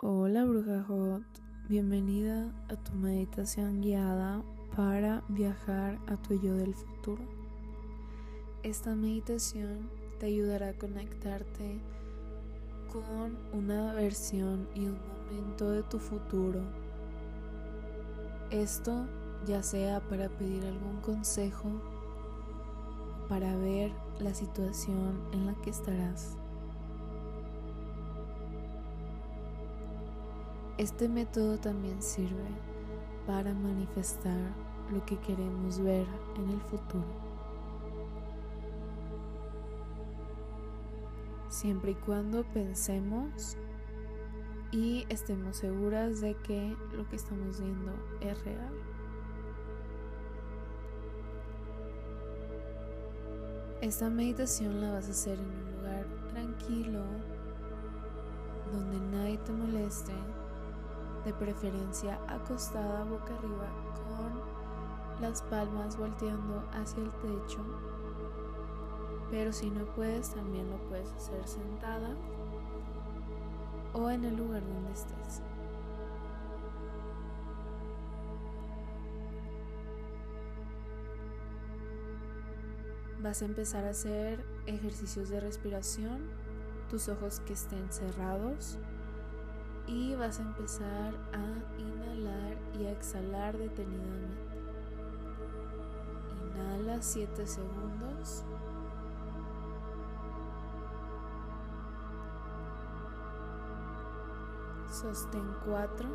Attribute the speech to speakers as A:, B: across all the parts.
A: Hola Bruja Hot, bienvenida a tu meditación guiada para viajar a tu yo del futuro. Esta meditación te ayudará a conectarte con una versión y un momento de tu futuro. Esto ya sea para pedir algún consejo, para ver la situación en la que estarás. Este método también sirve para manifestar lo que queremos ver en el futuro. Siempre y cuando pensemos y estemos seguras de que lo que estamos viendo es real. Esta meditación la vas a hacer en un lugar tranquilo, donde nadie te moleste, de preferencia acostada boca arriba con las palmas volteando hacia el techo. Pero si no puedes, también lo puedes hacer sentada o en el lugar donde estés. Vas a empezar a hacer ejercicios de respiración, tus ojos que estén cerrados y vas a empezar a inhalar y a exhalar detenidamente. Inhala 7 segundos. Sostén 4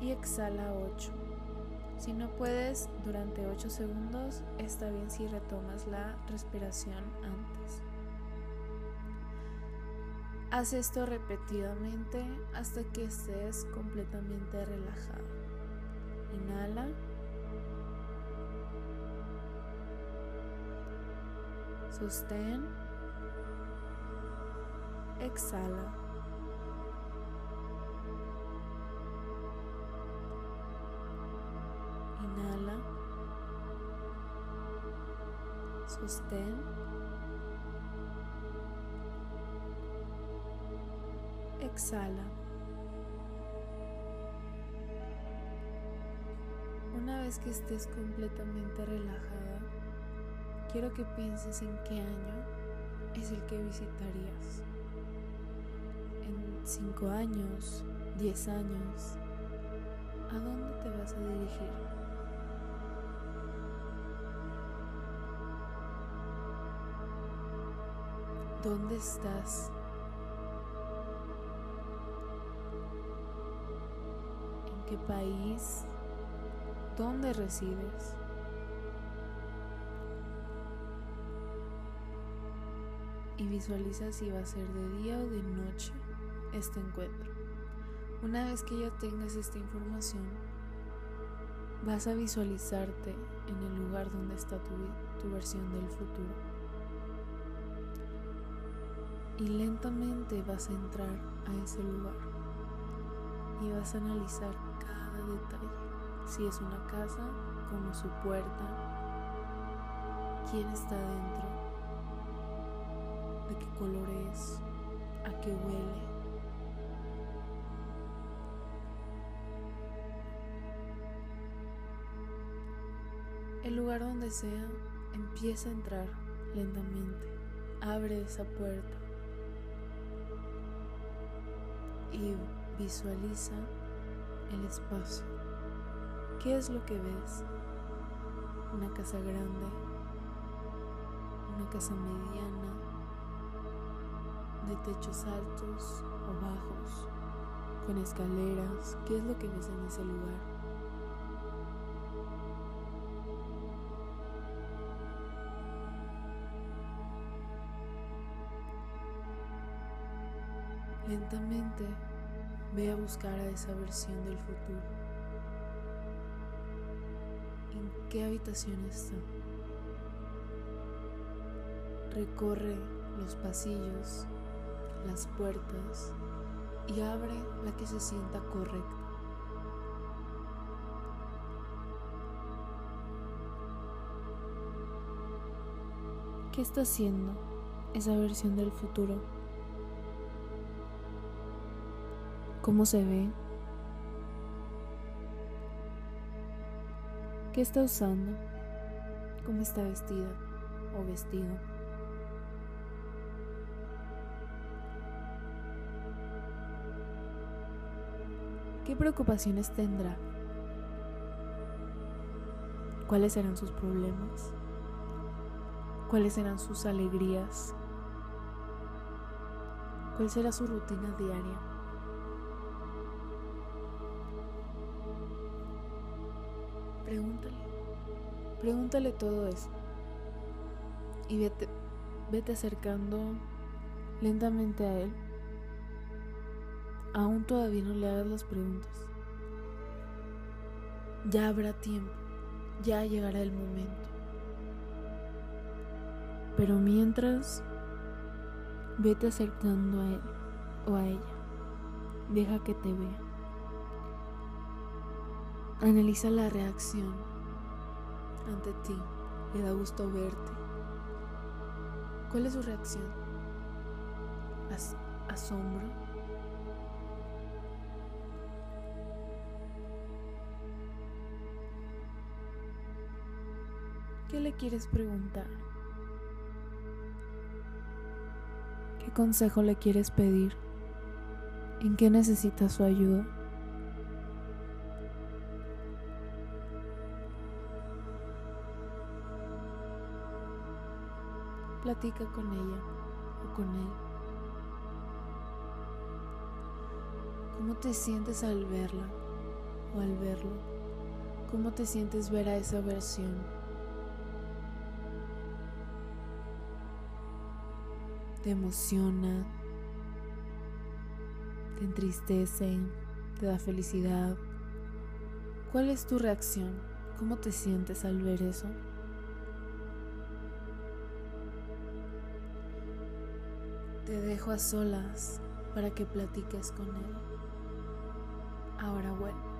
A: y exhala 8. Si no puedes durante 8 segundos, está bien si retomas la respiración antes. Haz esto repetidamente hasta que estés completamente relajado. Inhala. Sostén. Exhala. Inhala. Sostén. Exhala. Una vez que estés completamente relajada, quiero que pienses en qué año es el que visitarías. En 5 años, 10 años, ¿a dónde te vas a dirigir? ¿Dónde estás? Qué país? ¿Dónde resides? Y visualiza si va a ser de día o de noche este encuentro. Una vez que ya tengas esta información, vas a visualizarte en el lugar donde está tu, tu versión del futuro. Y lentamente vas a entrar a ese lugar y vas a analizar detalle. Si es una casa, como su puerta, quién está dentro, de qué color es, a qué huele. El lugar donde sea, empieza a entrar lentamente. Abre esa puerta y visualiza el espacio. ¿Qué es lo que ves? Una casa grande, una casa mediana, de techos altos o bajos, con escaleras. ¿Qué es lo que ves en ese lugar? Lentamente ve a buscar a esa versión del futuro. ¿En qué habitación está? Recorre los pasillos, las puertas y abre la que se sienta correcta. ¿Qué está haciendo esa versión del futuro? Cómo se ve, qué está usando, cómo está vestida o vestido. ¿Qué preocupaciones tendrá? ¿Cuáles serán sus problemas? ¿Cuáles serán sus alegrías? ¿Cuál será su rutina diaria? Pregúntale. Pregúntale todo eso. Y vete, vete acercando lentamente a él. Aún todavía no le hagas las preguntas. Ya habrá tiempo. Ya llegará el momento. Pero mientras, vete acercando a él o a ella. Deja que te vea. Analiza la reacción ante ti. Le da gusto verte. ¿Cuál es su reacción? asombro. ¿Qué le quieres preguntar? ¿Qué consejo le quieres pedir? ¿En qué necesita su ayuda? Platica con ella o con él. ¿Cómo te sientes al verla o al verlo? ¿Cómo te sientes ver a esa versión? ¿Te emociona? ¿Te entristece? ¿Te da felicidad? ¿Cuál es tu reacción? ¿Cómo te sientes al ver eso? Te dejo a solas para que platiques con él. Ahora vuelve.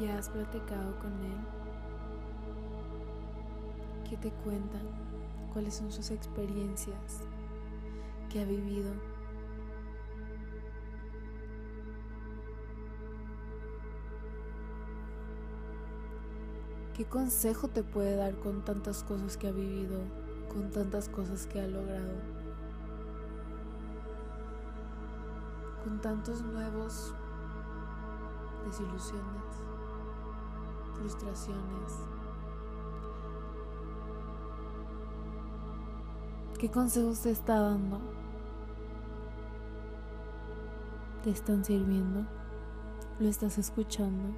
A: ¿Ya has platicado con él? ¿Qué te cuentan? ¿Cuáles son sus experiencias? ¿Qué ha vivido? ¿Qué consejo te puede dar con tantas cosas que ha vivido, con tantas cosas que ha logrado? Con tantos nuevos desilusiones frustraciones. ¿Qué consejos te está dando? ¿Te están sirviendo? ¿Lo estás escuchando?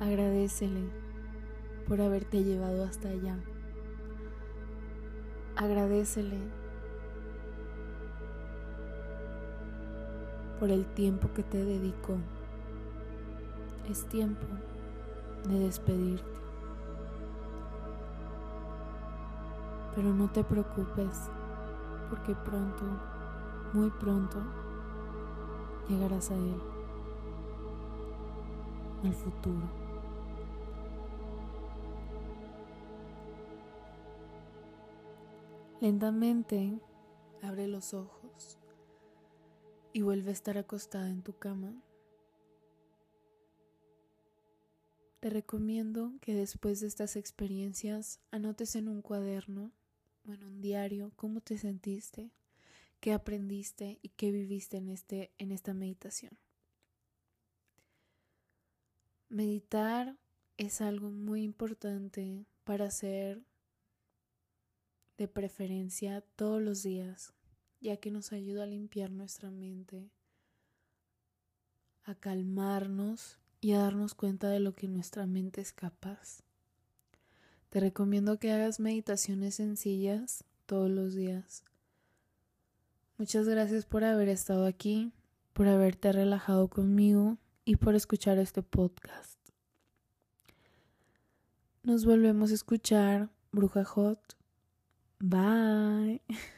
A: Agradecele por haberte llevado hasta allá. Agradecele por el tiempo que te dedicó es tiempo de despedirte. Pero no te preocupes, porque pronto, muy pronto, llegarás a Él, al futuro. Lentamente abre los ojos y vuelve a estar acostada en tu cama Te recomiendo que después de estas experiencias anotes en un cuaderno o en un diario cómo te sentiste, qué aprendiste y qué viviste en, este, en esta meditación. Meditar es algo muy importante para hacer de preferencia todos los días, ya que nos ayuda a limpiar nuestra mente, a calmarnos y a darnos cuenta de lo que nuestra mente es capaz. Te recomiendo que hagas meditaciones sencillas todos los días. Muchas gracias por haber estado aquí, por haberte relajado conmigo y por escuchar este podcast. Nos volvemos a escuchar, Bruja Hot. Bye.